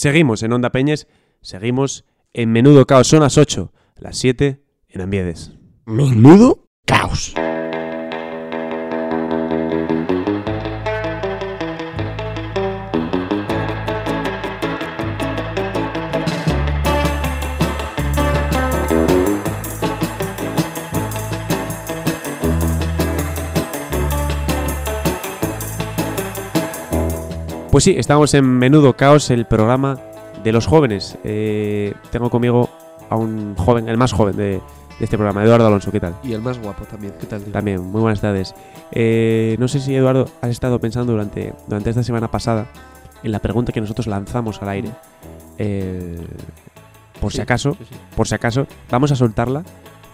Seguimos en Onda Peñes, seguimos en Menudo Caos. Son las 8, las 7 en Ambiedes. Menudo caos. Pues sí, estamos en Menudo Caos, el programa de los jóvenes. Eh, tengo conmigo a un joven, el más joven de, de este programa, Eduardo Alonso. ¿Qué tal? Y el más guapo también. ¿Qué tal? tío? También, muy buenas tardes. Eh, no sé si, Eduardo, has estado pensando durante, durante esta semana pasada en la pregunta que nosotros lanzamos al aire. Eh, por si acaso, sí, sí. por si acaso, vamos a soltarla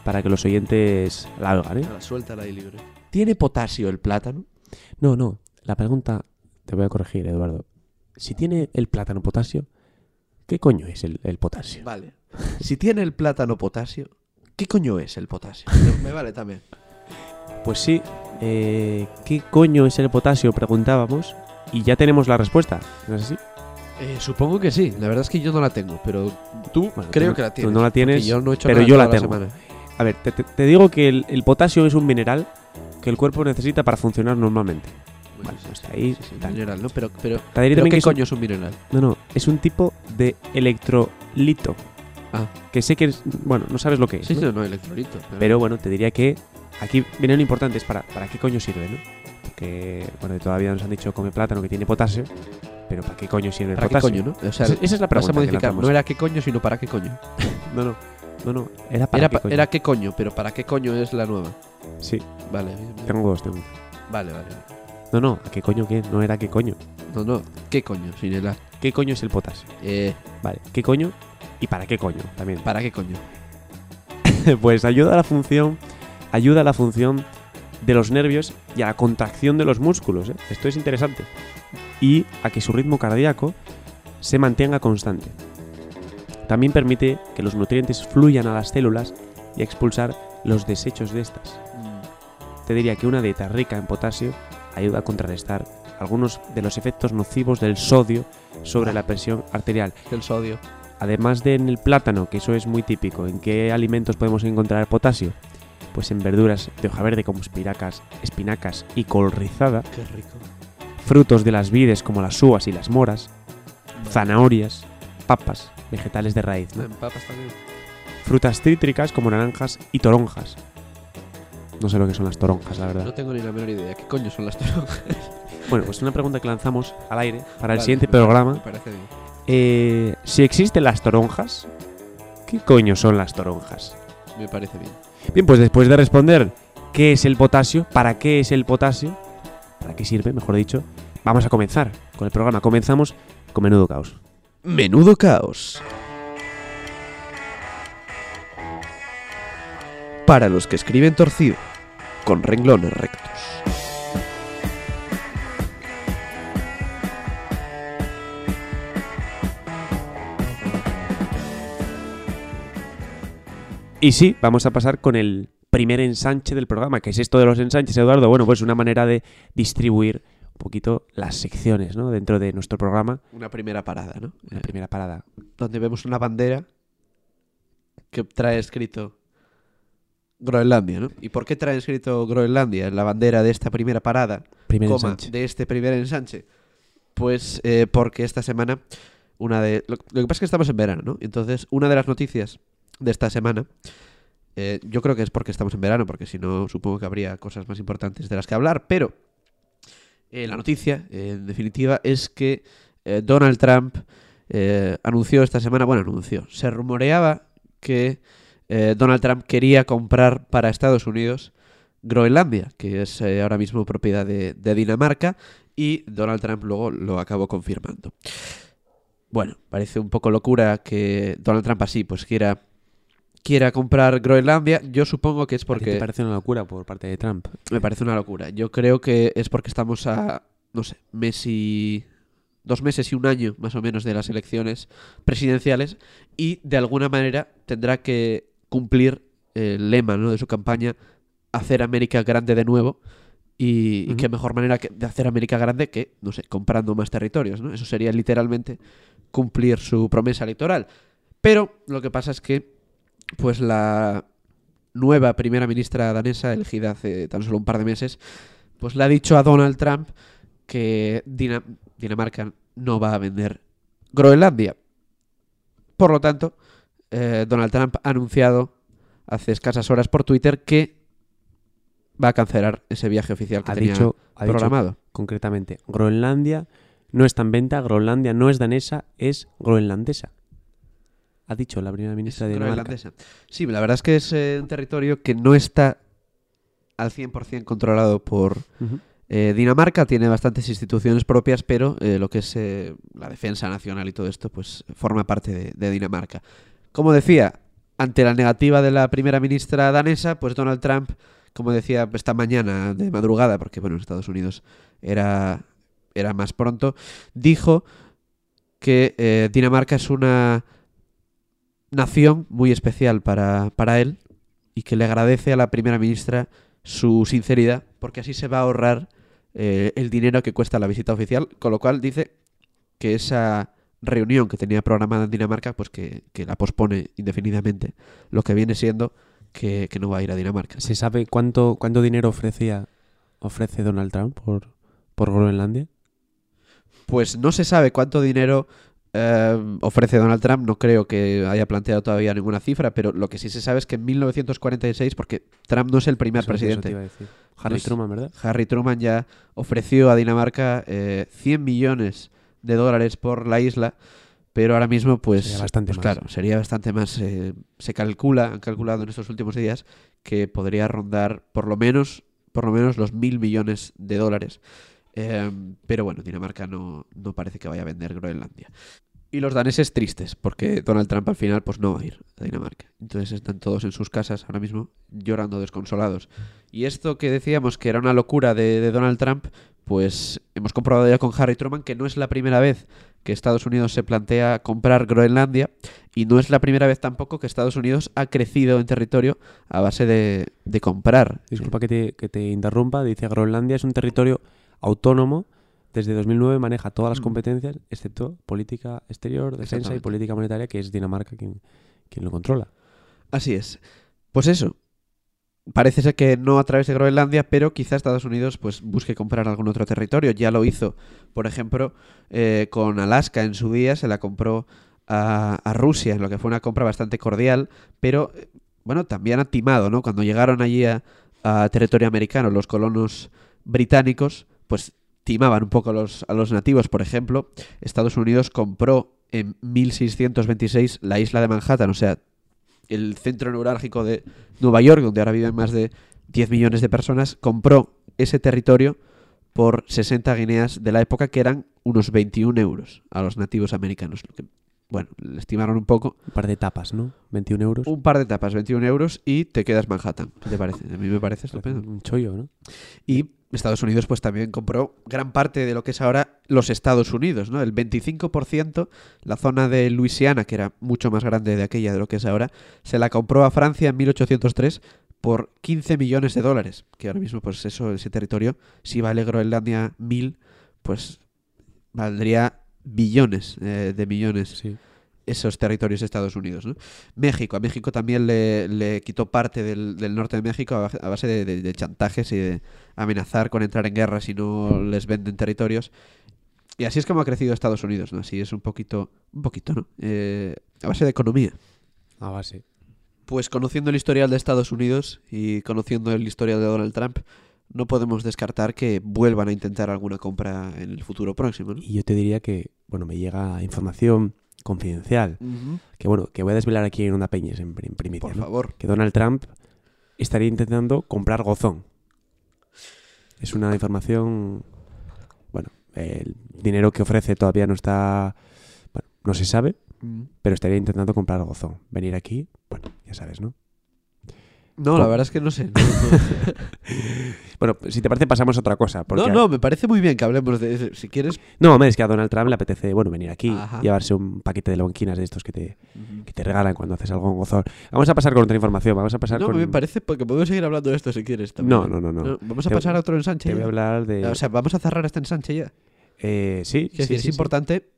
para que los oyentes la oigan, ¿eh? Nada, suéltala ahí libre. ¿Tiene potasio el plátano? No, no. La pregunta, te voy a corregir, Eduardo. Si tiene el plátano potasio, ¿qué coño es el, el potasio? Vale. Si tiene el plátano potasio, ¿qué coño es el potasio? Me vale también. Pues sí, eh, ¿qué coño es el potasio? Preguntábamos y ya tenemos la respuesta. ¿No es así? Eh, supongo que sí. La verdad es que yo no la tengo, pero tú Bueno, creo tú- que la tú tienes. no la tienes, yo no he hecho pero nada yo la tengo. semana. A ver, te, te- te digo que el, el potasio es un mineral que el cuerpo necesita para funcionar normalmente. Bueno, sí, ahí, sí, sí, mineral, ¿no? Pero, pero, pero también ¿qué que es un- coño es un mineral? no, no, es un tipo de electrolito. Ah. Que sé que es, bueno, no sabes lo que es. Sí, ¿no? sí, no, electrolito. Pero bueno, te diría que aquí viene lo importante, es para, para qué coño sirve, ¿no? Porque, bueno, todavía nos han dicho come plátano que tiene potasio, pero ¿para qué coño sirve el ¿Para qué potasio? coño, no? O sea, Esa- esa es la vas pregunta. a que modificar. lanzamos. No era qué coño, sino para qué coño. no, no, no, no, era para Era, qué coño. era qué coño, pero para qué coño es la nueva. Sí, Vale, tengo dos, tengo. vale, vale. vale. No, no, ¿a qué coño qué? No era qué coño. No, no, qué coño, sin el A. ¿Qué coño es el potasio? Eh, Vale, ¿qué coño? ¿Y para qué coño? También. ¿Para qué coño? pues ayuda a la función, ayuda a la función de los nervios y a la contracción de los músculos. ¿eh? Esto es interesante. Y a que su ritmo cardíaco se mantenga constante. También permite que los nutrientes fluyan a las células y expulsar los desechos de estas. Te diría que una dieta rica en potasio ayuda a contrarrestar algunos de los efectos nocivos del sodio sobre la presión arterial. El sodio. Además de en el plátano, que eso es muy típico, ¿en qué alimentos podemos encontrar potasio? Pues en verduras de hoja verde como espinacas, espinacas y col rizada, Qué rico. frutos de las vides como las uvas y las moras, zanahorias, papas, vegetales de raíz, ¿no? En papas también. frutas cítricas como naranjas y toronjas. No sé lo que son las toronjas, la verdad. No tengo ni la menor idea. ¿Qué coño son las toronjas? Bueno, pues una pregunta que lanzamos al aire para el Vale, siguiente me- programa. Me parece bien. Eh, si existen las toronjas, ¿qué coño son las toronjas? Me parece bien. Bien, pues después de responder qué es el potasio, para qué es el potasio, para qué sirve, mejor dicho, vamos a comenzar con el programa. Comenzamos con Menudo Caos. Menudo caos. Para los que escriben torcido, con renglones rectos. Y sí, vamos a pasar con el primer ensanche del programa. ¿Qué es esto de los ensanches, Eduardo? Bueno, pues una manera de distribuir un poquito las secciones ¿no? dentro de nuestro programa. Una primera parada, ¿no? Eh, primera parada. donde vemos una bandera que trae escrito Groenlandia, ¿no? ¿Y por qué trae escrito Groenlandia en la bandera de esta primera parada, Primer coma, ensanche. de este primer ensanche? Pues eh, porque esta semana, una de... Lo, lo que pasa es que estamos en verano, ¿no? Entonces, una de las noticias de esta semana, eh, yo creo que es porque estamos en verano, porque si no, supongo que habría cosas más importantes de las que hablar, pero eh, la noticia, eh, en definitiva, es que eh, Donald Trump eh, anunció esta semana, bueno, anunció, se rumoreaba que eh, Donald Trump quería comprar para Estados Unidos Groenlandia, que es eh, ahora mismo propiedad de, de Dinamarca, y Donald Trump luego lo acabó confirmando. Bueno, parece un poco locura que Donald Trump así pues quiera quiera comprar Groenlandia. Yo supongo que es ¿A ti ¿Te porque parece una locura por parte de Trump? me parece una locura. Yo creo que es porque estamos a, no sé, mes y... dos meses y un año más o menos de las elecciones presidenciales y de alguna manera tendrá que cumplir el lema ¿no? de su campaña, hacer América grande de nuevo. Y, qué mejor manera que- de hacer América grande que, no sé, comprando más territorios, ¿no? Eso sería literalmente cumplir su promesa electoral. Pero lo que pasa es que, pues la nueva primera ministra danesa, elegida hace tan solo un par de meses, pues le ha dicho a Donald Trump que Dina- Dinamarca no va a vender Groenlandia. Por lo tanto, eh, Donald Trump ha anunciado hace escasas horas por Twitter que va a cancelar ese viaje oficial que Ha tenía dicho, ha dicho programado. concretamente, Groenlandia no está en venta, Groenlandia no es danesa, es groenlandesa. Ha dicho la primera ministra Es de Dinamarca. groenlandesa. Sí, la verdad es que es eh, un territorio que no está al 100% controlado por eh, Dinamarca. Tiene bastantes instituciones propias, pero eh, lo que es la defensa nacional y todo esto, pues forma parte de, de Dinamarca. Como decía, ante la negativa de la primera ministra danesa, pues Donald Trump, como decía esta mañana de madrugada, porque bueno, en Estados Unidos era, era más pronto, dijo que eh, Dinamarca es una nación muy especial para, para él y que le agradece a la primera ministra su sinceridad, porque así se va a ahorrar eh, el dinero que cuesta la visita oficial, con lo cual dice que esa reunión que tenía programada en Dinamarca, pues que, que la pospone indefinidamente, lo que viene siendo que, que no va a ir a Dinamarca. ¿Se sabe cuánto, cuánto dinero ofrecía, ofrece Donald Trump por, por Groenlandia? Pues no se sabe cuánto dinero eh, ofrece Donald Trump, no creo que haya planteado todavía ninguna cifra, pero lo que sí se sabe es que en 1946, porque Trump no es el primer Eso- presidente. Harry es- Truman, ¿verdad? Harry Truman ya ofreció a Dinamarca eh, 100 millones de dólares por la isla, pero ahora mismo pues, Sería bastante pues más. claro, sería bastante más. eh, se calcula, han calculado en estos últimos días que podría rondar por lo menos, por lo menos los mil millones de dólares. Eh, pero bueno, Dinamarca no, no parece que vaya a vender Groenlandia. Y los daneses tristes, porque Donald Trump al final pues no va a ir a Dinamarca. Entonces están todos en sus casas ahora mismo llorando desconsolados. Y esto que decíamos que era una locura de, de Donald Trump, pues hemos comprobado ya con Harry Truman que no es la primera vez que Estados Unidos se plantea comprar Groenlandia y no es la primera vez tampoco que Estados Unidos ha crecido en territorio a base de, de comprar. Disculpa que te, que te interrumpa. Dice Groenlandia es un territorio autónomo. Desde 2009 maneja todas las Mm. competencias, excepto política exterior, defensa y política monetaria, que es Dinamarca quien, quien lo controla. Así es. Pues eso. Parece ser que no a través de Groenlandia, pero quizá Estados Unidos pues busque comprar algún otro territorio. Ya lo hizo, por ejemplo, eh, con Alaska en su día, se la compró a, a Rusia, en lo que fue una compra bastante cordial, pero eh, bueno, también ha timado, ¿no? Cuando llegaron allí a, a territorio americano los colonos británicos, pues timaban un poco a los, a los nativos. Por ejemplo, Estados Unidos compró en 1626 la isla de Manhattan, o sea, el centro neurálgico de Nueva York, donde ahora viven más de 10 millones de personas, compró ese territorio por 60 guineas de la época, que eran unos 21 euros a los nativos americanos. Lo que, bueno, le estimaron un poco. Un par de tapas, ¿no? 21 euros. Un par de tapas, 21 euros, y te quedas Manhattan. ¿Qué te parece? A mí me parece estupendo. Un chollo, ¿no? Y Estados Unidos pues también compró gran parte de lo que es ahora los Estados Unidos, ¿no? El 25%, la zona de Luisiana, que era mucho más grande de aquella de lo que es ahora, se la compró a Francia en 1803 por 15 millones de dólares, que ahora mismo pues eso, ese territorio, si vale Groenlandia mil, pues valdría billones eh, de millones Sí. Esos territorios de Estados Unidos. ¿no? México, a México también le, le quitó parte del, del norte de México a, base- de chantajes y de amenazar con entrar en guerra si no les venden territorios. Y así es como ha crecido Estados Unidos, ¿no? Así es un poquito, un poquito, ¿no? Eh, a base de economía. A base. Pues conociendo el historial de Estados Unidos y conociendo el historial de Donald Trump, no podemos descartar que vuelvan a intentar alguna compra en el futuro próximo, ¿no? Y yo te diría que, bueno, me llega información confidencial, que bueno, que voy a desvelar aquí en una peña en, en primicia, Por ¿no? favor. que Donald Trump estaría intentando comprar Gozón. Es una información, bueno, el dinero que ofrece todavía no está, bueno, no se sabe, pero estaría intentando comprar Gozón. Venir aquí, bueno, ya sabes, ¿no? No, la verdad es que no sé. No, no. Bueno, si te parece pasamos a otra cosa. Porque No, no, me parece muy bien que hablemos de eso. Si quieres. No, hombre, es que a Donald Trump le apetece, bueno, venir aquí, Ajá. llevarse un paquete de lonquinas de estos que te, que te regalan cuando haces algo en Gozón. Vamos a pasar con otra información, vamos a pasar No, con... me parece porque podemos seguir hablando de esto si quieres. También. No, no, no, no. Vamos a Te- pasar a otro ensanche. Te voy a ya. hablar de... O sea, vamos a cerrar este ensanche ya. Eh, sí, sí, decir, sí, es sí. importante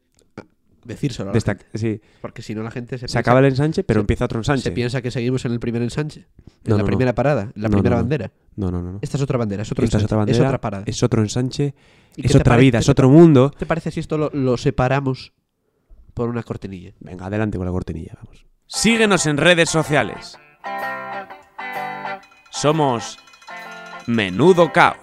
decírselo a la Destac- gente, sí, porque si no la gente se, se acaba el ensanche, pero se- empieza otro ensanche. se piensa que seguimos en el primer ensanche, en No, la no, no. primera parada, en la primera bandera. No, no, no. no. Esta es otra bandera, es otro Esta es otra bandera, otra parada. es otro ensanche, ¿Y qué es otra vida, es otro mundo. ¿Qué te parece si esto lo, lo separamos por una cortinilla? Venga, adelante con la cortinilla, vamos. Síguenos en redes sociales. Somos Menudo Caos.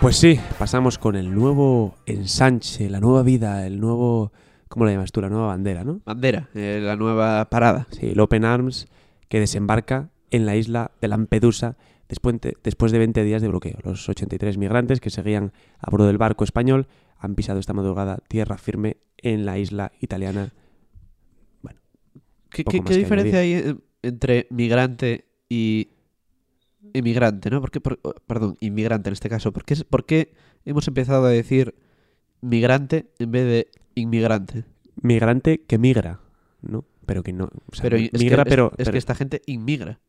Pues sí, pasamos con el nuevo ensanche, la nueva vida, el nuevo... ¿Cómo lo llamas tú? La nueva bandera, ¿no? Bandera, eh, la nueva parada. Sí, el Open Arms que desembarca en la isla de Lampedusa después de, después de 20 días de bloqueo. Los 83 migrantes que seguían a bordo del barco español han pisado esta madrugada tierra firme en la isla italiana. ¿Qué, Poco qué- diferencia hay eh, entre migrante y inmigrante, no? ¿Por qué, por- oh, perdón, inmigrante en este caso. ¿Por qué, ¿Por qué hemos empezado a decir migrante en vez de inmigrante? Migrante que migra, ¿no? Pero que no... o sea, pero es que- migra, es- pero... es, pero- que esta gente inmigra.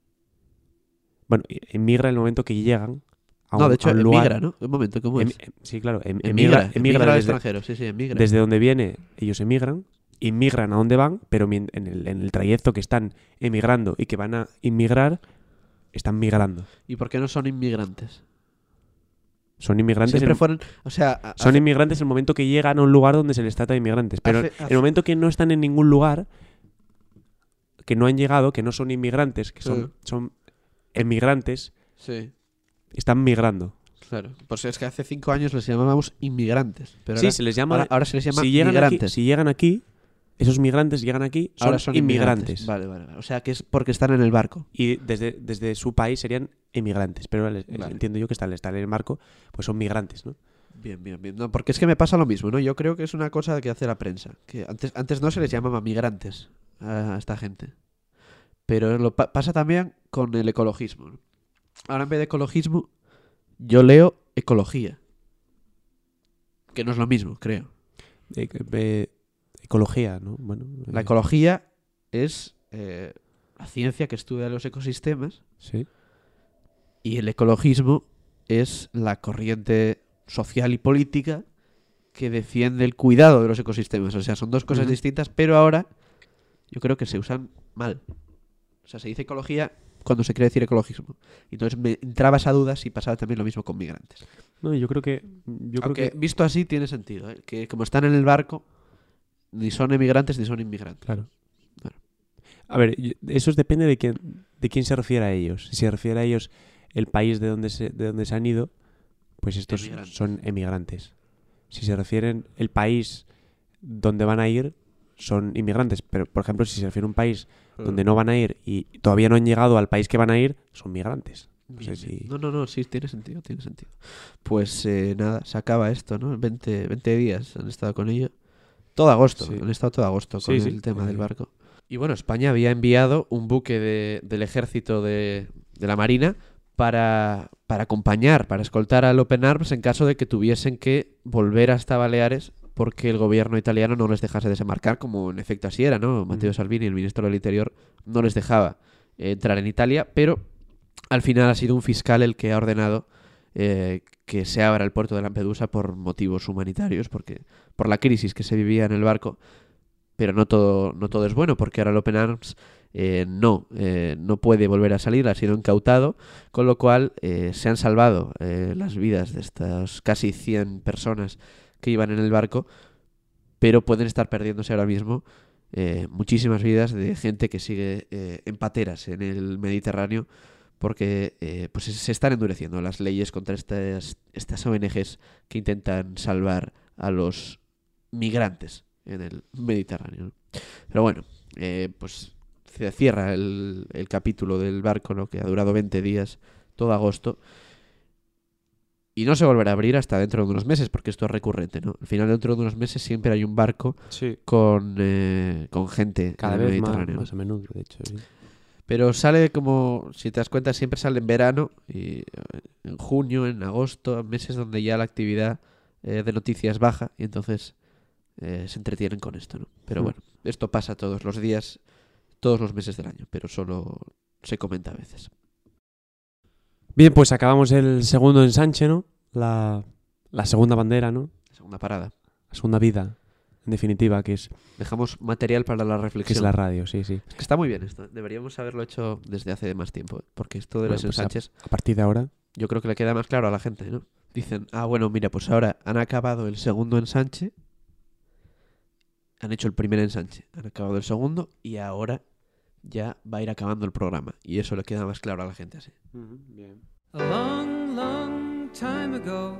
Bueno, emigra en el momento que llegan a un, no, de hecho, a un lugar... emigra, ¿no? Un momento, ¿cómo Em- es? em- sí, claro. em- Emigra, emigra, emigra al desde, extranjero, sí, sí, emigra. desde donde viene, ellos emigran, inmigran a donde van, pero mien- en el, en el trayecto que están emigrando y que van a inmigrar, están migrando. ¿Y por qué no son inmigrantes? Son inmigrantes, Siempre en, fueron, o sea, son inmigrantes el momento que llegan a un lugar donde se les trata de inmigrantes. Pero Hace- el momento que no están en ningún lugar, que no han llegado, que no son inmigrantes, que son, son emigrantes, Sí, están migrando. claro. Pues es que hace cinco años les llamábamos inmigrantes. Pero sí, ahora, se les llama... ahora, ahora se les llama si, llegan aquí, migrantes. si llegan aquí, esos migrantes llegan aquí, son, ahora son inmigrantes. Vale, vale, vale. O sea que es porque están en el barco. Y desde, desde su país serían emigrantes. Pero les- Vale. entiendo yo que están, están en el marco, pues son migrantes, ¿no? Bien, bien, bien. No, porque es que me pasa lo mismo, ¿no? Yo creo que es una cosa que hace la prensa. Que antes, antes no se les llamaba migrantes a esta gente. Pero lo pa- pasa también con el ecologismo. ¿no? Ahora en vez de ecologismo, yo leo ecología. Que no es lo mismo, creo. Eh, eh, ecología, ¿no? Bueno, La eh, ecología es eh, la ciencia que estudia los ecosistemas Sí. y el ecologismo es la corriente social y política que defiende el cuidado de los ecosistemas. O sea, son dos cosas distintas, pero ahora yo creo que se usan mal. O sea, se dice ecología cuando se quiere decir ecologismo. Y Entonces me entraba esa duda si pasaba también lo mismo con migrantes. No, yo creo que. Yo creo Aunque que. visto así tiene sentido, ¿eh? que como están en el barco, ni son emigrantes ni son inmigrantes. Claro. A ver, eso depende de quién, de quién se refiere a ellos. Si se refiere a ellos el país de donde se, de donde se han ido, pues estos Emigrantes. son emigrantes. Si se refieren el país donde van a ir, son inmigrantes. Pero, por ejemplo, si se refiere a un país donde no van a ir y todavía no han llegado al país que van a ir, son migrantes. No sé si-. No, no, no, sí, tiene sentido, tiene sentido. Pues eh, nada, se acaba esto, ¿no? 20, 20 días han estado con ello. Todo agosto, Sí. han estado todo agosto con sí. el tema del barco. Y bueno, España había enviado un buque de- del ejército de, de la Marina para, para acompañar, para escoltar al Open Arms en caso de que tuviesen que volver hasta Baleares porque el gobierno italiano no les dejase desembarcar, como en efecto así era, ¿no? Matteo. Salvini, el ministro del Interior, no les dejaba eh, entrar en Italia, pero al final ha sido un fiscal el que ha ordenado eh, que se abra el puerto de Lampedusa por motivos humanitarios, porque por la crisis que se vivía en el barco. Pero no todo, no todo es bueno, porque ahora el Open Arms eh, no, eh, no puede volver a salir, ha sido incautado, con lo cual eh, se han salvado eh, las vidas de estas casi 100 personas que iban en el barco, pero pueden estar perdiéndose ahora mismo muchísimas vidas de gente que sigue en pateras en el Mediterráneo porque eh, pues se están endureciendo las leyes contra estas, estas ONGs que intentan salvar a los migrantes en el Mediterráneo. Pero bueno, eh, pues se cierra el, el capítulo del barco, ¿no? que ha durado 20 días, todo agosto. Y no se volverá a abrir hasta dentro de unos meses, porque esto es recurrente, ¿no? Al final, dentro de unos meses, siempre hay un barco Sí. con, eh, con gente Cada en el vez más, Mediterráneo. más a menudo, de hecho. sí. Pero sale como, si te das cuenta, siempre sale en verano, y eh, en junio, en agosto, meses donde ya la actividad eh, de noticias baja, y entonces eh, se entretienen con esto, ¿no? Pero Mm. bueno, esto pasa todos los días, todos los meses del año, pero solo se comenta a veces. Bien, pues acabamos el segundo ensanche, ¿no? La, la segunda bandera, ¿no? Segunda parada. La segunda vida, en definitiva, que es, Dejamos material para la que reflexión. es la radio, sí, sí. Es que está muy bien esto. Deberíamos haberlo hecho desde hace más tiempo. ¿eh? Porque esto de Bueno, los pues a- ensanches, A partir de ahora, yo creo que le queda más claro a la gente, ¿no? Dicen, ah, bueno, mira, pues ahora han acabado el segundo ensanche. Han hecho el primer ensanche. Han acabado el segundo y ahora ya va a ir acabando el programa. Y eso le queda más claro a la gente así. A long, long time ago,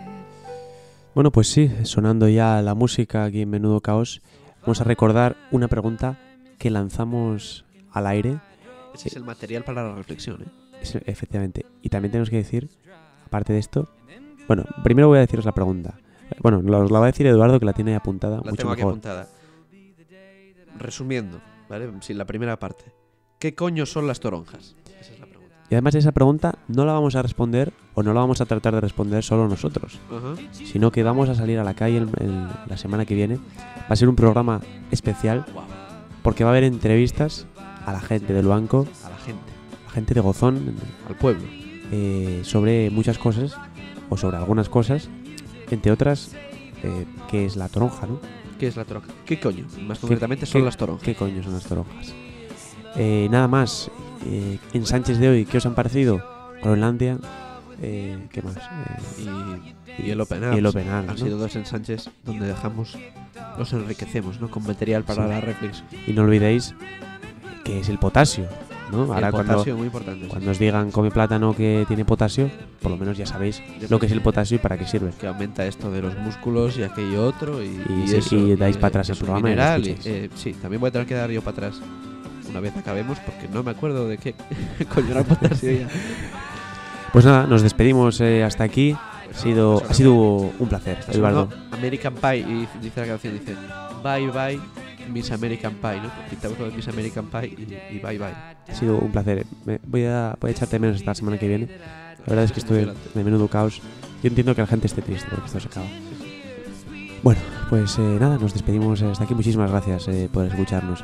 Bueno, pues sí, sonando ya la música aquí en Menudo Caos, vamos a recordar una pregunta que lanzamos al aire, Ese es el material para la reflexión, ¿eh? es- efectivamente. Y también tenemos que decir, aparte de esto, bueno, primero voy a deciros la pregunta. Bueno, la- os la va a decir Eduardo, que la tiene apuntada La mucho tengo aquí mejor. apuntada. Resumiendo, ¿vale? Sí, la primera parte. ¿Qué coño son las toronjas? Esa es la pregunta. Y además esa pregunta no la vamos a responder o no la vamos a tratar de responder solo nosotros, Ajá. sino que vamos a salir a la calle el- el- la semana que viene. Va a ser un programa especial porque va a haber entrevistas a la gente del banco, A la gente, a la gente de Gozón, al pueblo. eh, sobre muchas cosas o sobre algunas cosas, entre otras, eh, que es la toronja, ¿no? ¿Qué es la toronja? ¿Qué coño? Más concretamente son qué- las toronjas. ¿Qué coño son las toronjas? Eh, nada más, eh, en Sánchez de hoy, ¿qué os han parecido? Groenlandia, eh, ¿qué más? Eh, Y, y el Open y Arms. el Open Arms, Han ¿no? sido dos ensanches donde dejamos, los enriquecemos, ¿no? Con material para Sí. la reflexión. Y no olvidéis que es el potasio, ¿no? Ahora el cuando, potasio, muy importante. sí. cuando os digan come plátano que tiene potasio, por lo menos ya sabéis lo que es el potasio y para qué sirve. que aumenta esto de los músculos y aquello otro y, Y y sí, eso, y dais para atrás el programa y mineral y, eh, sí también voy a tener que dar yo para atrás una vez acabemos porque no me acuerdo de qué coño el potasio ya Pues nada, nos despedimos eh, hasta aquí. Ha sido, Pues ha sido un placer, Eduardo. American Pie y dice la canción dice bye bye Miss American Pie no quitamos lo de Miss American Pie y, y bye bye Ha sido un placer. Me- voy, a, voy a echarte menos esta semana que viene. La verdad es que estoy de menudo caos. Yo entiendo que la gente esté triste porque esto se acaba. Bueno, pues eh, nada, nos despedimos hasta aquí. Muchísimas gracias eh, por escucharnos.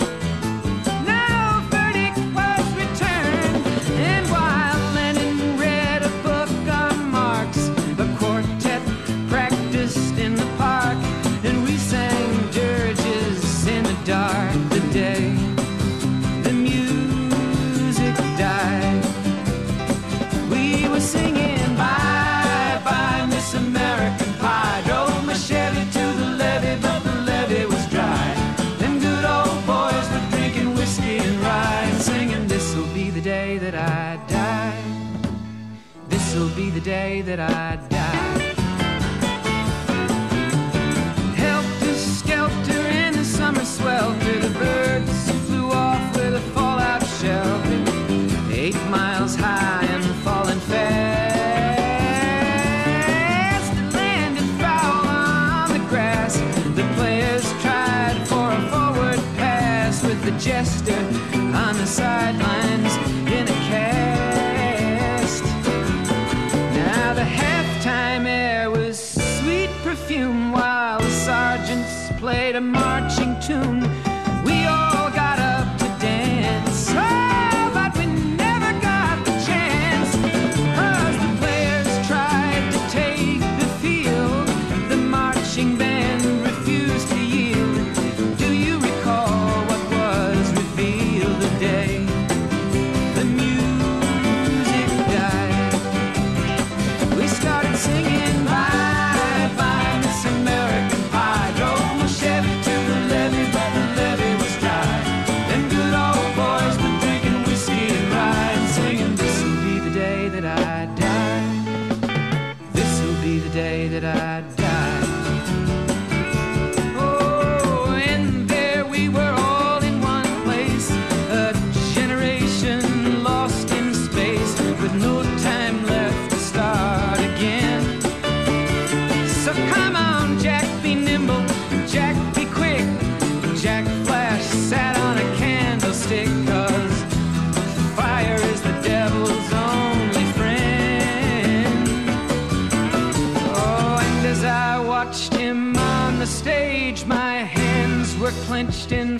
that I to Jack Flash sat on a candlestick, cause fire is the devil's only friend. Oh, and as I watched him on the stage, my hands were clenched in